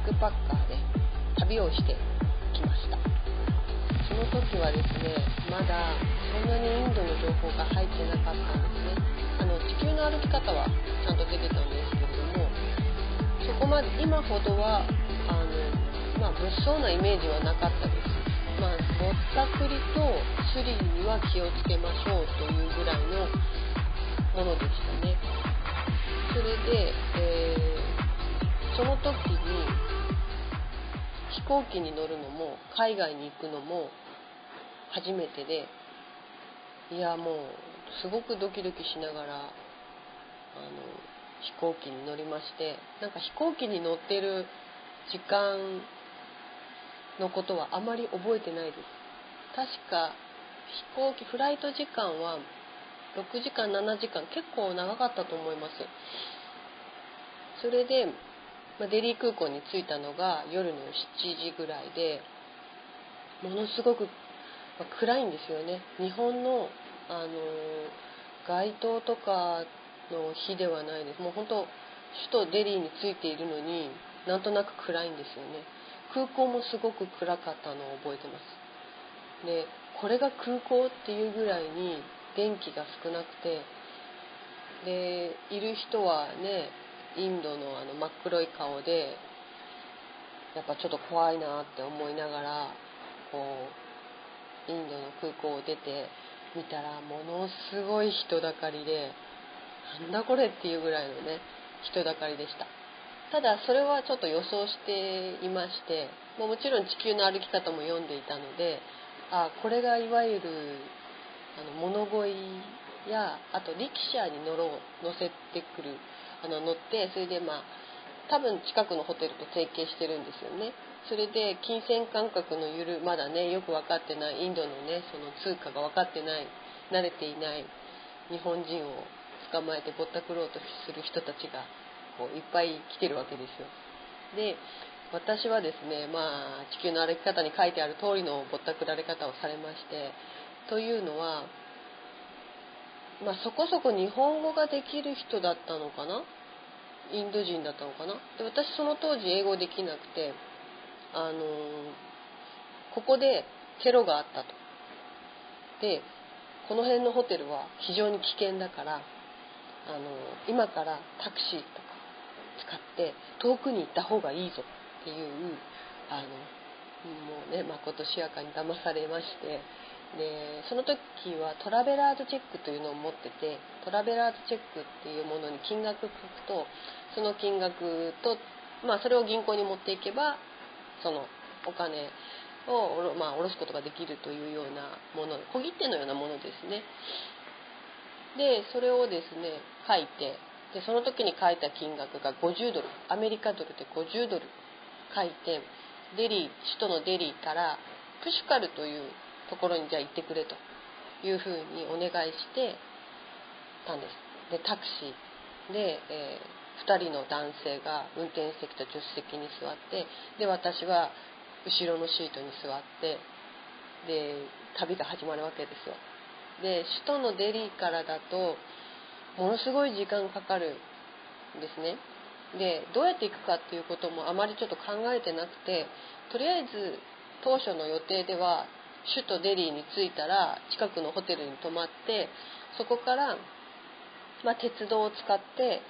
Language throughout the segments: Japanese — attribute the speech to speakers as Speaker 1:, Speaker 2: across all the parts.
Speaker 1: ックパッカーで旅をしてきました。その時はですねまだそんなにインドの情報が入ってなかったんですね。あの地球の歩き方はちゃんと出てたんですけれどもそこまで今ほどはあの、まあ、物騒なイメージはなかったです。まあ、ぼったくりとスリには気をつけましょうというぐらいのものでしたね。それで、えー、その時に飛行機に乗るのも海外に行くのも初めてでいやもうすごくドキドキしながらあの飛行機に乗りましてなんか飛行機に乗ってる時間のことはあまり覚えてないです。確か飛行機フライト時間は6時間7時間結構長かったと思います。それで、まデリー空港に着いたのが夜の7時ぐらいでものすごく、ま暗いんですよね。日本のあの街灯とかの日ではないです。もう本当首都デリーに着いているのになんとなく暗いんですよね。空港もすごく暗かったのを覚えてます。でこれが空港っていうぐらいに電気が少なくてでいる人はねインドのあの真っ黒い顔でやっぱちょっと怖いなって思いながらこうインドの空港を出て見たらものすごい人だかりでなんだこれっていうぐらいのね人だかりでした。ただそれはちょっと予想していましてもちろん地球の歩き方も読んでいたのであこれがいわゆるあの物乞いやあと力車に乗ろう乗せてくるあの乗ってそれでまあ多分近くのホテルと提携してるんですよね。それで金銭感覚のゆるまだねよく分かってないインドのねその通貨が分かってない慣れていない日本人を捕まえてぼったくろうとする人たちがこういっぱい来てるわけですよ。で私はですねまあ地球の歩き方に書いてある通りのぼったくられ方をされましてというのはまあ、そこそこ日本語ができる人だったのかな？インド人だったのかな？で私その当時英語できなくてあのここでテロがあったと。でこの辺のホテルは非常に危険だからあの今からタクシーとか使って遠くに行った方がいいぞっていうあのもうねまことしやかに騙されましてでその時はトラベラーズチェックというのを持っててトラベラーズチェックっていうものに金額書くとその金額と、まあ、それを銀行に持っていけばそのお金を、まあ、下ろすことができるというようなもの小切手のようなものですね。でそれをですね書いてでその時に書いた金額が50ドルアメリカドルで50ドル書いてデリー首都のデリーからプシュカルというところにじゃあ行ってくれというふうにお願いしてたんです。でタクシー。で、えー、2人の男性が運転席と助手席に座ってで私は後ろのシートに座ってで旅が始まるわけですよ。で首都のデリーからだとものすごい時間かかるんですね。でどうやって行くかっていうこともあまりちょっと考えてなくてとりあえず当初の予定では首都デリーに着いたら近くのホテルに泊まってそこから、まあ、鉄道を使って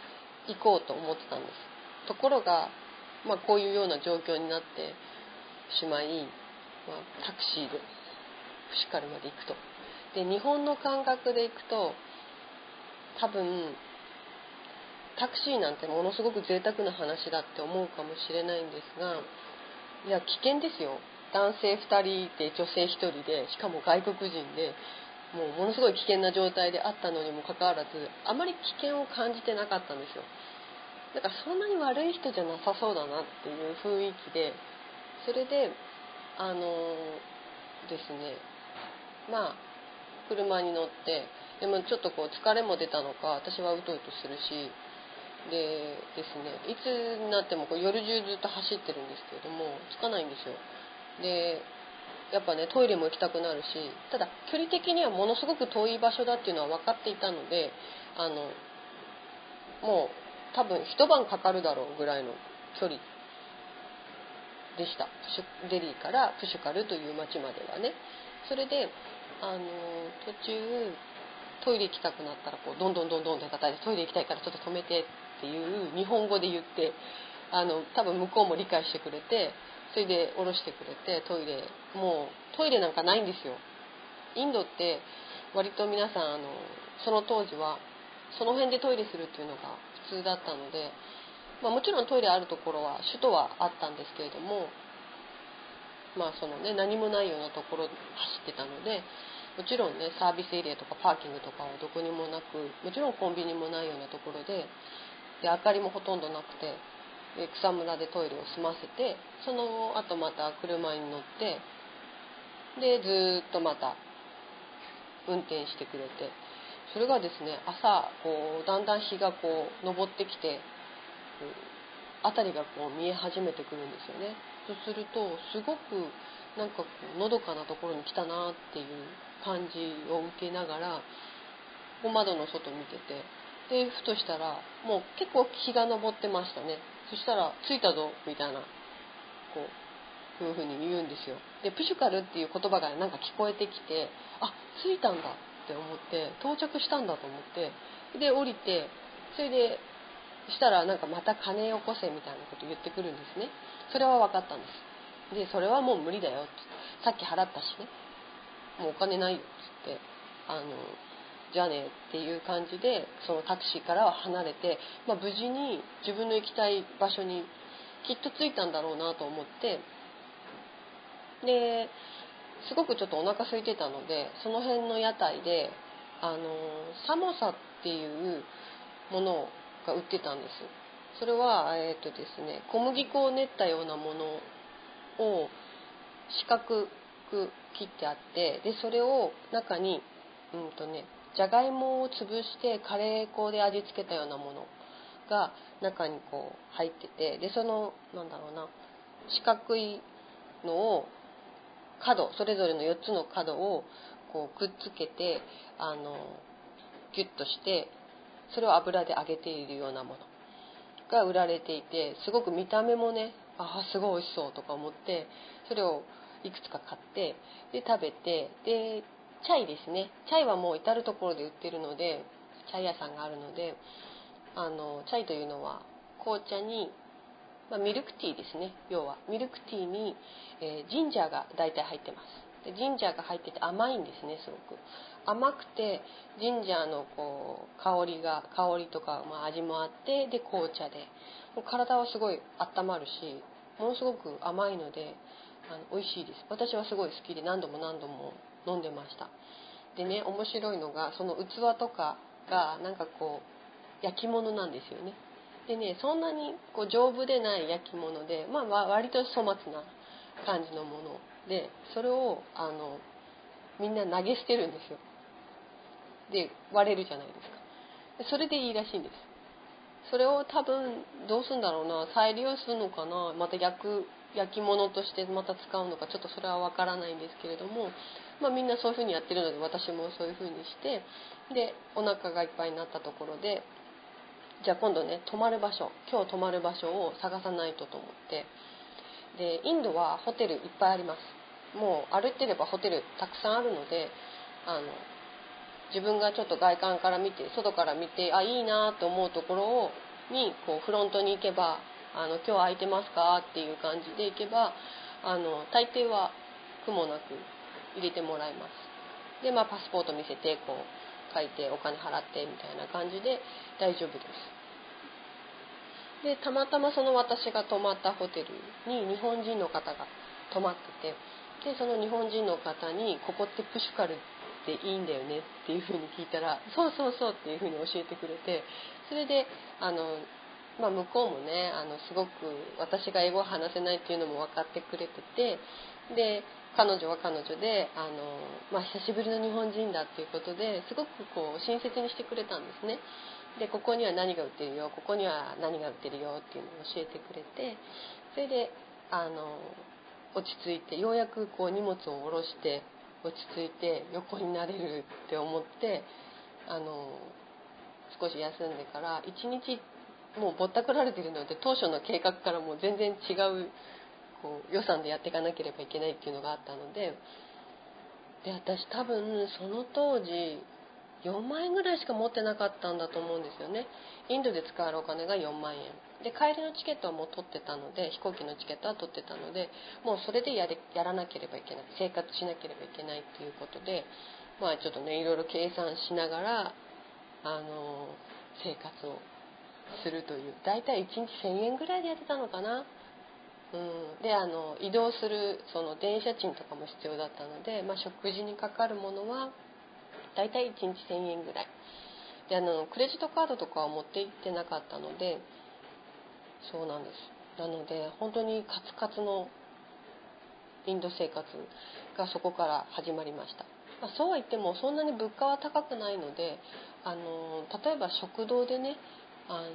Speaker 1: 行こうと思ってたんです。ところが、まあ、こういうような状況になってしまい、まあ、タクシーでプシカルまで行くと。で日本の感覚で行くと多分タクシーなんてものすごく贅沢な話だって思うかもしれないんですがいや危険ですよ。男性2人で女性1人でしかも外国人でもうものすごい危険な状態であったのにもかかわらずあまり危険を感じてなかったんですよ。だからそんなに悪い人じゃなさそうだなっていう雰囲気でそれであのですねまあ車に乗ってでもちょっとこう疲れも出たのか私はうとうとするしでですねいつになってもこう夜中ずっと走ってるんですけれどもつかないんですよ。でやっぱねトイレも行きたくなるしただ距離的にはものすごく遠い場所だっていうのは分かっていたのであのもう多分一晩かかるだろうぐらいの距離でした。デリーからプシュカルという町まではね。それであの途中トイレ行きたくなったらこうどんどんどんどんって叩いてトイレ行きたいからちょっと止めてっていう日本語で言ってあの多分向こうも理解してくれてそれで降ろしてくれてトイレ。もうトイレなんかないんですよ。インドって割と皆さんあのその当時はその辺でトイレするっていうのが普通だったので、まあ、もちろんトイレあるところは首都はあったんですけれどもまあそのね何もないようなところ走ってたのでもちろんねサービスエリアとかパーキングとかはどこにもなくもちろんコンビニもないようなところでで明かりもほとんどなくてで草むらでトイレを済ませてその後また車に乗ってでずっとまた運転してくれて。それがですね朝こうだんだん日がこう昇ってきて辺りがこう見え始めてくるんですよね。そうするとすごくなんかこうのどかなところに来たなっていう感じを受けながら窓の外見てて。でふとしたらもう結構日が昇ってましたね。そしたら「着いたぞ」みたいなこういうふうに言うんですよ。でプシュカルっていう言葉がなんか聞こえてきてあ着いたんだって思って到着したんだと思ってで降りてそれでしたらなんかまた金よこせみたいなこと言ってくるんですね。それは分かったんです。でそれはもう無理だよって。さっき払ったしね。もうお金ないよっつってあのじゃあねっていう感じでそのタクシーからは離れて、まあ、無事に自分の行きたい場所にきっと着いたんだろうなと思ってですごくちょっとお腹空いてたのでその辺の屋台であのサモサっていうものが売ってたんです。それは、えーとですね、小麦粉を練ったようなものを四角く切ってあってでそれを中にうんとねじゃがいもを潰してカレー粉で味付けたようなものが中にこう入っててでそのなんだろうな四角いのを角それぞれの4つの角をこうくっつけてあのギュッとしてそれを油で揚げているようなものが売られていてすごく見た目もねああすごい美味しそうとか思ってそれをいくつか買ってで食べてでチャイですね。チャイはもう至る所で売ってるのでチャイ屋さんがあるのであのチャイというのは紅茶に、まあ、ミルクティーですね。要はミルクティーに、えー、ジンジャーが大体入ってます。でジンジャーが入ってて甘いんですねすごく。甘くてジンジャーのこう香りが香りとか、まあ、味もあってで紅茶で。体はすごい温まるしものすごく甘いのであの美味しいです。私はすごい好きで何度も何度も飲んでました。でね面白いのがその器とかがなんかこう焼き物なんですよね。でねそんなにこう丈夫でない焼き物で、まあ、割と粗末な感じのもの。でそれをあのみんな投げ捨てるんですよ。で割れるじゃないですか。それでいいらしいんです。それを多分どうすんだろうな再利用するのかなまた焼く焼き物としてまた使うのかちょっとそれは分からないんですけれどもまあ、みんなそういうふうにやってるので私もそういうふうにしてでお腹がいっぱいになったところでじゃあ今度ね泊まる場所今日泊まる場所を探さないとと思ってでインドはホテルいっぱいあります。もう歩いてればホテルたくさんあるのであの自分がちょっと外観から見て外から見てあいいなと思うところをにこうフロントに行けばあの今日空いてますか？っていう感じで行けばあの大抵は苦もなく入れてもらいます。でまあパスポート見せてこう書いてお金払ってみたいな感じで大丈夫です。でたまたまその私が泊まったホテルに日本人の方が泊まっててでその日本人の方に「ここってプシュカルっていいんだよね」っていうふうに聞いたら「そうそうそう」っていうふうに教えてくれてそれであの、まあ、向こうもねあのすごく私が英語を話せないっていうのも分かってくれててで彼女は彼女であの、まあ、久しぶりの日本人だっていうことですごくこう親切にしてくれたんですね。でここには何が売ってるよここには何が売ってるよっていうのを教えてくれてそれであの落ち着いてようやくこう荷物を下ろして落ち着いて横になれるって思ってあの少し休んでから1日もうぼったくられてるので当初の計画からも全然違うこう予算でやっていかなければいけないっていうのがあったのでで私多分その当時4万円ぐらいしか持ってなかったんだと思うんですよね。インドで使えるお金が4万円。で帰りのチケットはもう取ってたので飛行機のチケットは取ってたのでもうそれでやれやらなければいけない。生活しなければいけないっていうことでまあちょっとねいろいろ計算しながらあの生活をするという。大体1日1000円ぐらいでやってたのかな、うん、であの移動するその電車賃とかも必要だったので、まあ、食事にかかるものは大体1日1000円ぐらい。であのクレジットカードとかは持って行ってなかったのでそうなんです。なので本当にカツカツのインド生活がそこから始まりました、まあ、そうは言ってもそんなに物価は高くないのであの例えば食堂でねあの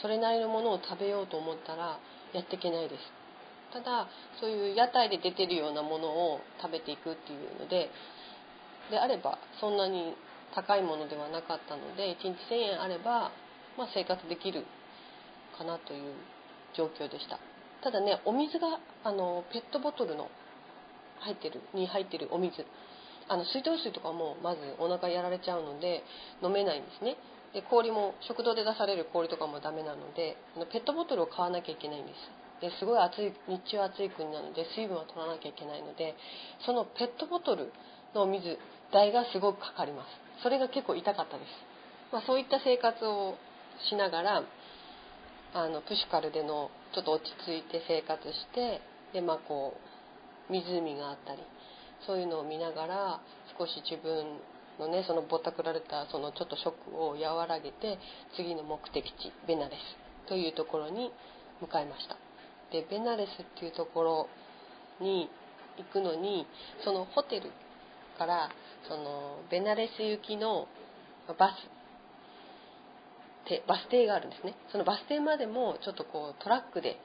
Speaker 1: それなりのものを食べようと思ったらやっていけないです。ただそういう屋台で出てるようなものを食べていくっていうのでであればそんなに高いものではなかったので1日1000円あれば、まあ、生活できるかなという状況でした。ただねお水があのペットボトルの入ってるに入ってるお水あの水道水とかもまずお腹やられちゃうので飲めないんですね。で氷も食堂で出される氷とかもダメなのでペットボトルを買わなきゃいけないんです。ですごい暑い日中暑い国なので水分は取らなきゃいけないのでそのペットボトルの水代がすごくかかります。それが結構痛かったです、まあ、そういった生活をしながらあのプシュカルでのちょっと落ち着いて生活してでまあこう湖があったりそういうのを見ながら少し自分のねそのぼったくられたそのちょっとショックを和らげて次の目的地ベナレスというところに向かいました。でベナレスっていうところに行くのにそのホテルからそのベナレス行きのバスバス停があるんですね。そのバス停までもちょっとこうトラックで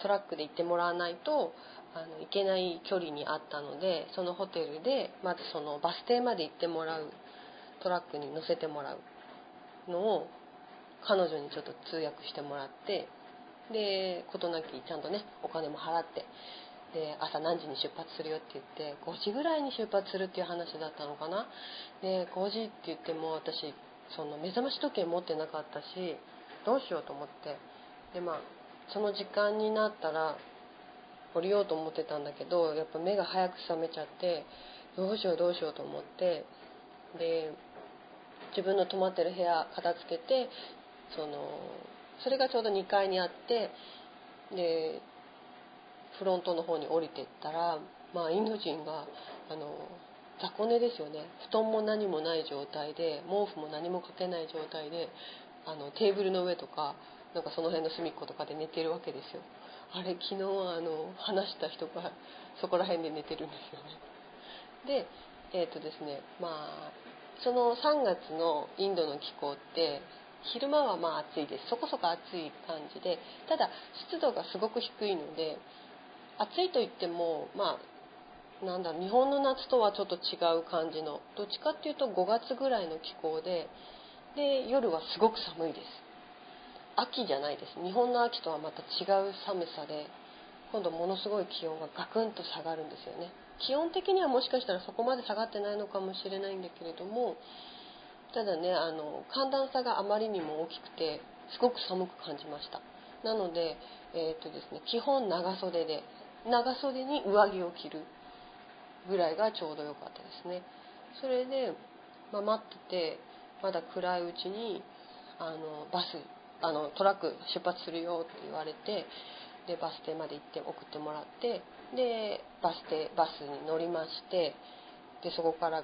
Speaker 1: トラックで行ってもらわないとあの行けない距離にあったのでそのホテルでまずそのバス停まで行ってもらうトラックに乗せてもらうのを彼女にちょっと通訳してもらってで事なきちゃんとねお金も払ってで朝何時に出発するよって言って5時ぐらいに出発するっていう話だったのかな。で5時って言っても私その目覚まし時計持ってなかったしどうしようと思って。でまあその時間になったら降りようと思ってたんだけどやっぱ目が早く覚めちゃってどうしようどうしようと思ってで自分の泊まってる部屋片付けてそのそれがちょうど2階にあってでフロントの方に降りてったら、まあ、インド人があの雑魚寝ですよね。布団も何もない状態で毛布も何もかけない状態であのテーブルの上とかなんかその辺の隅っことかで寝てるわけですよ。あれ昨日あの話した人がそこら辺で寝てるんですよね。でえっ、ー、とですねまあその3月のインドの気候って昼間はまあ暑いです。そこそこ暑い感じでただ湿度がすごく低いので暑いといってもまあなんだ日本の夏とはちょっと違う感じのどっちかっていうと5月ぐらいの気候でで夜はすごく寒いです。秋じゃないです。日本の秋とはまた違う寒さで今度ものすごい気温がガクンと下がるんですよね。気温的にはもしかしたらそこまで下がってないのかもしれないんだけれどもただねあの寒暖差があまりにも大きくてすごく寒く感じました。なので,、えーとですね、基本長袖で長袖に上着を着るぐらいがちょうど良かったですね。それで、まあ、待っててまだ暗いうちにあのバスあのトラック出発するよって言われてでバス停まで行って送ってもらってでバス停バスに乗りましてでそこから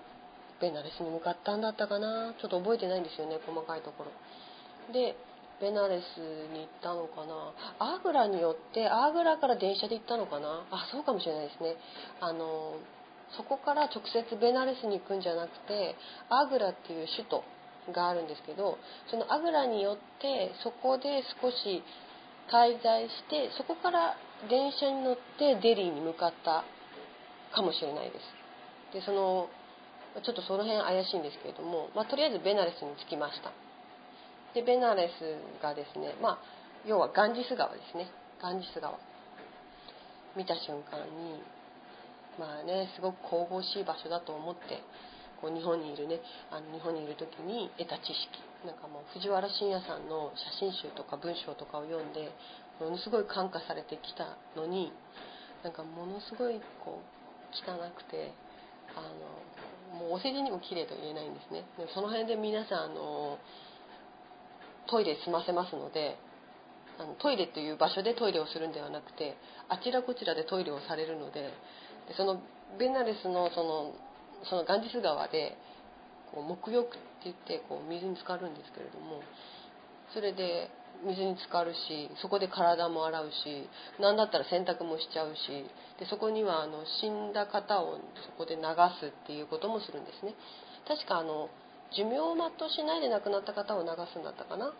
Speaker 1: ベナレスに向かったんだったかな。ちょっと覚えてないんですよね細かいところ。でベナレスに行ったのかな。アーグラによってアーグラから電車で行ったのかな。あそうかもしれないですね。あのそこから直接ベナレスに行くんじゃなくてアーグラっていう首都があるんですけどそのアグラによってそこで少し滞在してそこから電車に乗ってデリーに向かったかもしれないです。でそのちょっとその辺怪しいんですけれども、まあ、とりあえずベナレスに着きました。でベナレスがですね、まあ、要はガンジス川ですね。ガンジス川。見た瞬間にまあねすごく神々しい場所だと思ってこう日本にいるねあの日本にいる時に得た知識なんかもう藤原信也さんの写真集とか文章とかを読んでものすごい感化されてきたのになんかものすごいこう汚くてあのもうお世辞にも綺麗と言えないんですね。でその辺で皆さんあのトイレ済ませますのであのトイレという場所でトイレをするんではなくてあちらこちらでトイレをされるのででそのベナレスのそのそのガンジス川でこう沐浴って言ってこう水に浸かるんですけれどもそれで水に浸かるしそこで体も洗うし何だったら洗濯もしちゃうしでそこにはあの死んだ方をそこで流すっていうこともするんですね。確かあの寿命を全うしないで亡くなった方を流すんだったかな。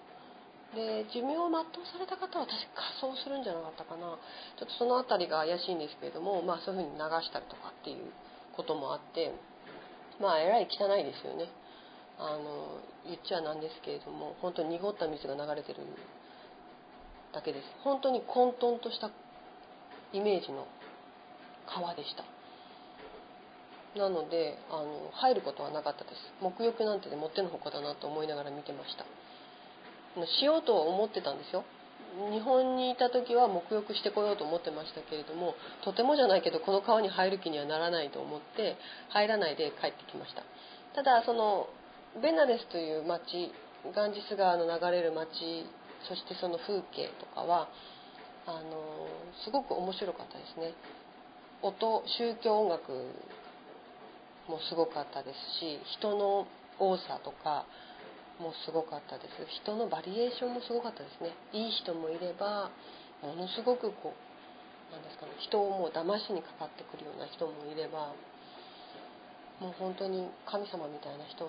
Speaker 1: で寿命を全うされた方は確か仮装するんじゃなかったかな。ちょっとその辺りが怪しいんですけれども、まあ、そういうふうに流したりとかっていうこともあってまあえらい汚いですよね。あの言っちゃなんですけれども本当に濁った水が流れてるだけです。本当に混沌としたイメージの川でした。なのであの入ることはなかったです。沐浴なんてでもってのほかだなと思いながら見てました。しようとは思ってたんですよ。日本にいた時は沐浴してこようと思ってましたけれどもとてもじゃないけどこの川に入る気にはならないと思って入らないで帰ってきました。ただそのベナレスという町ガンジス川の流れる町そしてその風景とかはあのすごく面白かったですね。音宗教音楽もすごかったですし人の多さとかもすごかったです。人のバリエーションもすごかったですね。いい人もいればものすごくこうなんですかね人をもう騙しにかかってくるような人もいればもう本当に神様みたいな人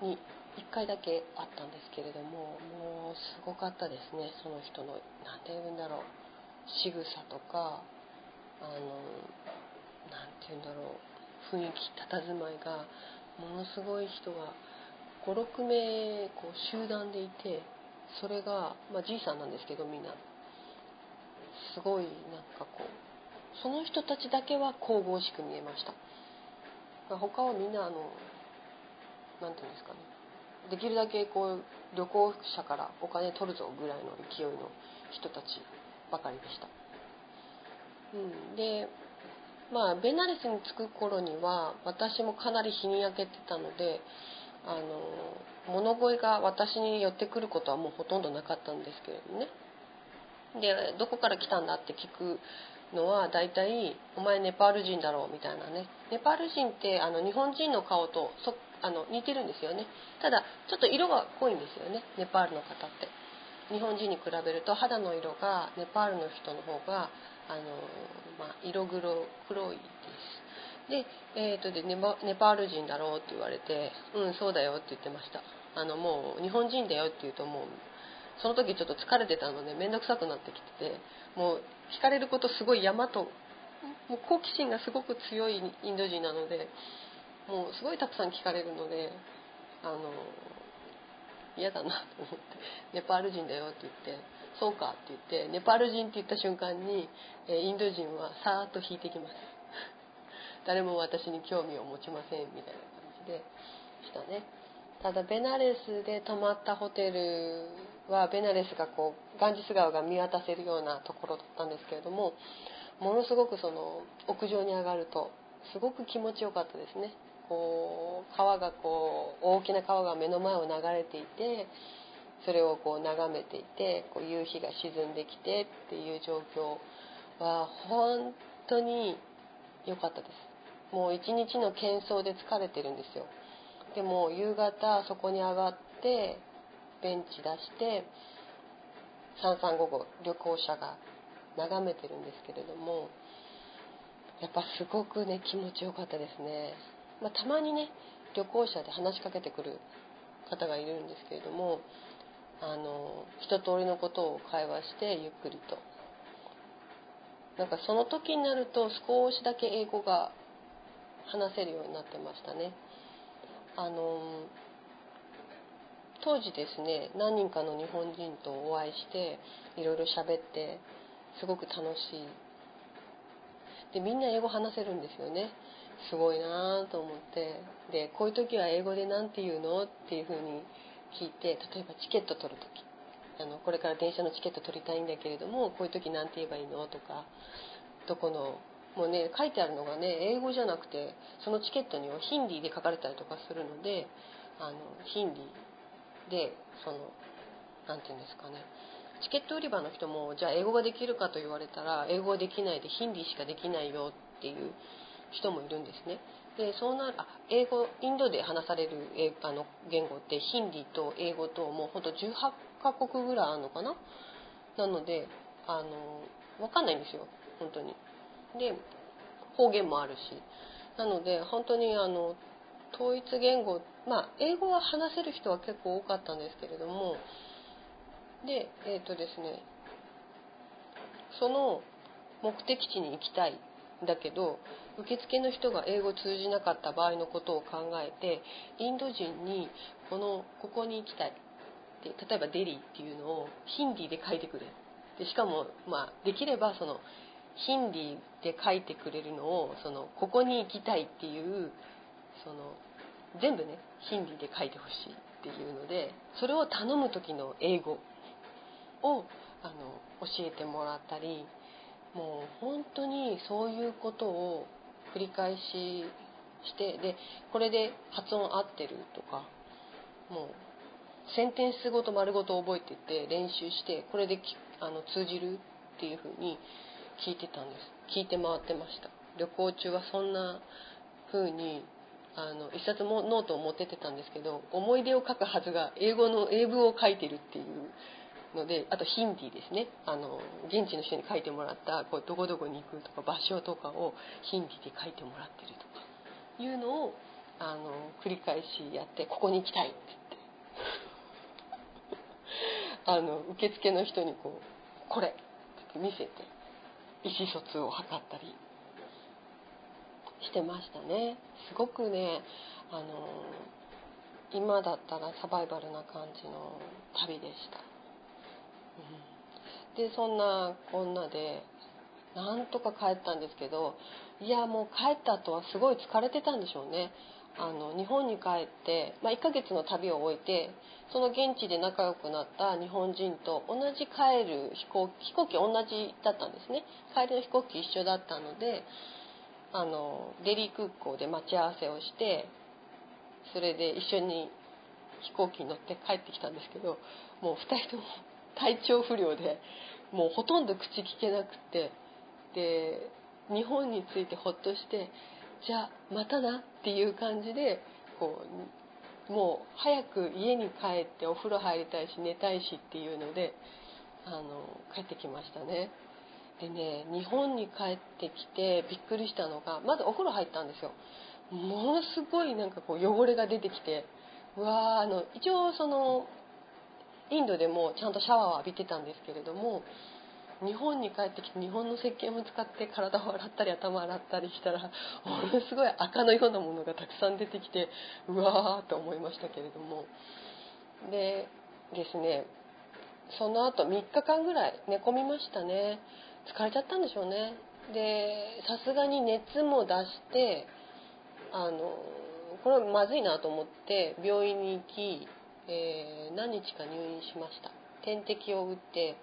Speaker 1: に1回だけ会ったんですけれどももうすごかったですね。その人の何て言うんだろう仕草とかあの何て言うんだろう雰囲気佇まいがものすごい人が56名こう集団でいてそれが、まあ、じいさんなんですけどみんな。すごいなんかこうその人たちだけは神々しく見えました、まあ、他はみんなあの何て言うんですかね。できるだけこう旅行者からお金取るぞぐらいの勢いの人たちばかりでした、うん、でまあベナレスに着く頃には私もかなり日に焼けてたのであの物乞いが私に寄ってくることはもうほとんどなかったんですけれどもね。でどこから来たんだって聞くのは大体「お前ネパール人だろう」みたいなね。ネパール人ってあの日本人の顔とそあの似てるんですよね。ただちょっと色が濃いんですよね。ネパールの方って。日本人に比べると肌の色がネパールの人の方があの、まあ、色黒黒いです。で,、えーとでネネパール人だろうって言われて「うんそうだよ」って言ってました。あのもう日本人だよって言うともうその時ちょっと疲れてたので面倒くさくなってきててもう聞かれることすごい山ともう好奇心がすごく強いインド人なのでもうすごいたくさん聞かれるのであの嫌だなと思って「ネパール人だよ」って言って「そうか」って言ってネパール人って言った瞬間にインド人はさーっと引いてきます。誰も私に興味を持ちませんみたいな感じでしたね。ただベナレスで泊まったホテルはベナレスがこうガンジス川が見渡せるようなところだったんですけれどもものすごくその屋上に上がるとすごく気持ちよかったですねこう川がこう大きな川が目の前を流れていてそれをこう眺めていてこう夕日が沈んできてっていう状況は本当に良かったです。もう一日の喧騒で疲れてるんですよ。でも夕方そこに上がってベンチ出して3355旅行者が眺めてるんですけれどもやっぱすごくね気持ちよかったですね、まあ、たまにね旅行者で話しかけてくる方がいるんですけれどもあの一通りのことを会話してゆっくりと。なんかその時になると少しだけ英語が話せるようになってましたね。あの当時ですね何人かの日本人とお会いしていろいろ喋ってすごく楽しい。でみんな英語話せるんですよね。すごいなと思って。でこういう時は英語で何て言うのっていうふうに聞いて例えばチケット取る時。あのこれから電車のチケット取りたいんだけれどもこういう時何て言えばいいのとかどこのもうね書いてあるのがね英語じゃなくてそのチケットにはヒンディーで書かれたりとかするのであのヒンディーでその何て言うんですかねチケット売り場の人もじゃあ英語ができるかと言われたら英語はできないでヒンディーしかできないよっていう人もいるんですね。でそうなあ英語インドで話される英あの言語ってヒンディーと英語ともうほんと18カ国ぐらいあるのかな？なのであの分かんないんですよ本当に。で方言もあるし。なので本当にあの統一言語まあ英語は話せる人は結構多かったんですけれどもでえっ、ー、とですねその目的地に行きたいだけど受付の人が英語通じなかった場合のことを考えてインド人にこのここに行きたい。で例えばデリーっていうのをヒンディーで書いてくれでしかも、まあ、できればそのヒンディーで書いてくれるのをそのここに行きたいっていうその全部ねヒンディーで書いてほしいっていうのでそれを頼む時の英語をあの教えてもらったりもう本当にそういうことを繰り返ししてでこれで発音合ってるとかもうセンテンスごと丸ごと覚えてて練習してこれであの通じるっていうふうに聞いてたんです。聞いて回ってました。旅行中はそんな風にあの一冊もノートを持ってってたんですけど思い出を書くはずが英語の英文を書いてるっていうのであとヒンディーですね。あの現地の人に書いてもらったこうどこどこに行くとか場所とかをヒンディーで書いてもらってるとかいうのをあの繰り返しやってここに行きたいって言って。あの受付の人にこうこれって見せて。意思疎通を図ったりしてましたね。すごくねあの今だったらサバイバルな感じの旅でした。でそんなこんなでなんとか帰ったんですけどいやもう帰った後はすごい疲れてたんでしょうね。あの日本に帰って、まあ、1ヶ月の旅を終えてその現地で仲良くなった日本人と同じ帰る飛行飛行機同じだったんですね。帰りの飛行機一緒だったのであのデリー空港で待ち合わせをしてそれで一緒に飛行機に乗って帰ってきたんですけどもう2人とも体調不良でもうほとんど口聞けなくてで日本に着いてほっとしてじゃあまたなっていう感じでこうもう早く家に帰ってお風呂入りたいし寝たいしっていうのであの帰ってきましたね。でね日本に帰ってきてびっくりしたのがまずお風呂入ったんですよ。ものすごいなんかこう汚れが出てきてうわあの一応そのインドでもちゃんとシャワーを浴びてたんですけれども日本に帰ってきて日本の石鹸を使って体を洗ったり頭洗ったりしたらものすごい赤のようなものがたくさん出てきてうわーと思いましたけれども。でですねその後3日間ぐらい寝込みましたね。疲れちゃったんでしょうね。でさすがに熱も出してあのこれまずいなと思って病院に行きえー、何日か入院しました。点滴を打って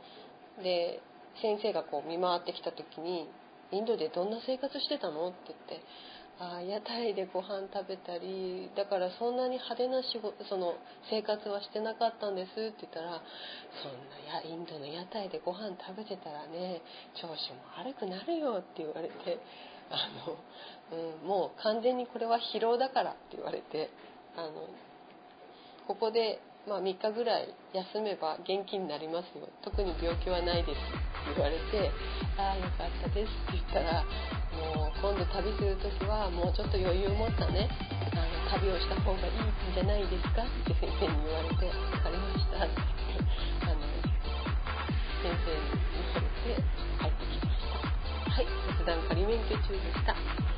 Speaker 1: で先生がこう見回ってきた時に「インドでどんな生活してたの?」って言って「ああ屋台でご飯食べたりだからそんなに派手な仕事その生活はしてなかったんです」って言ったら「そんなやインドの屋台でご飯食べてたらね調子も悪くなるよ」って言われてあの、うん、もう完全にこれは疲労だから。って言われてあのここで、まあ、3日ぐらい休めば元気になりますよ特に病気はないです」って言われて「ああよかったです」って言ったら「もう今度旅する時はもうちょっと余裕を持ったねあの旅をした方がいいんじゃないですか」って先生に言われて「分かりました」ってあの先生に言われて帰ってきました。はい、仮免許中でした。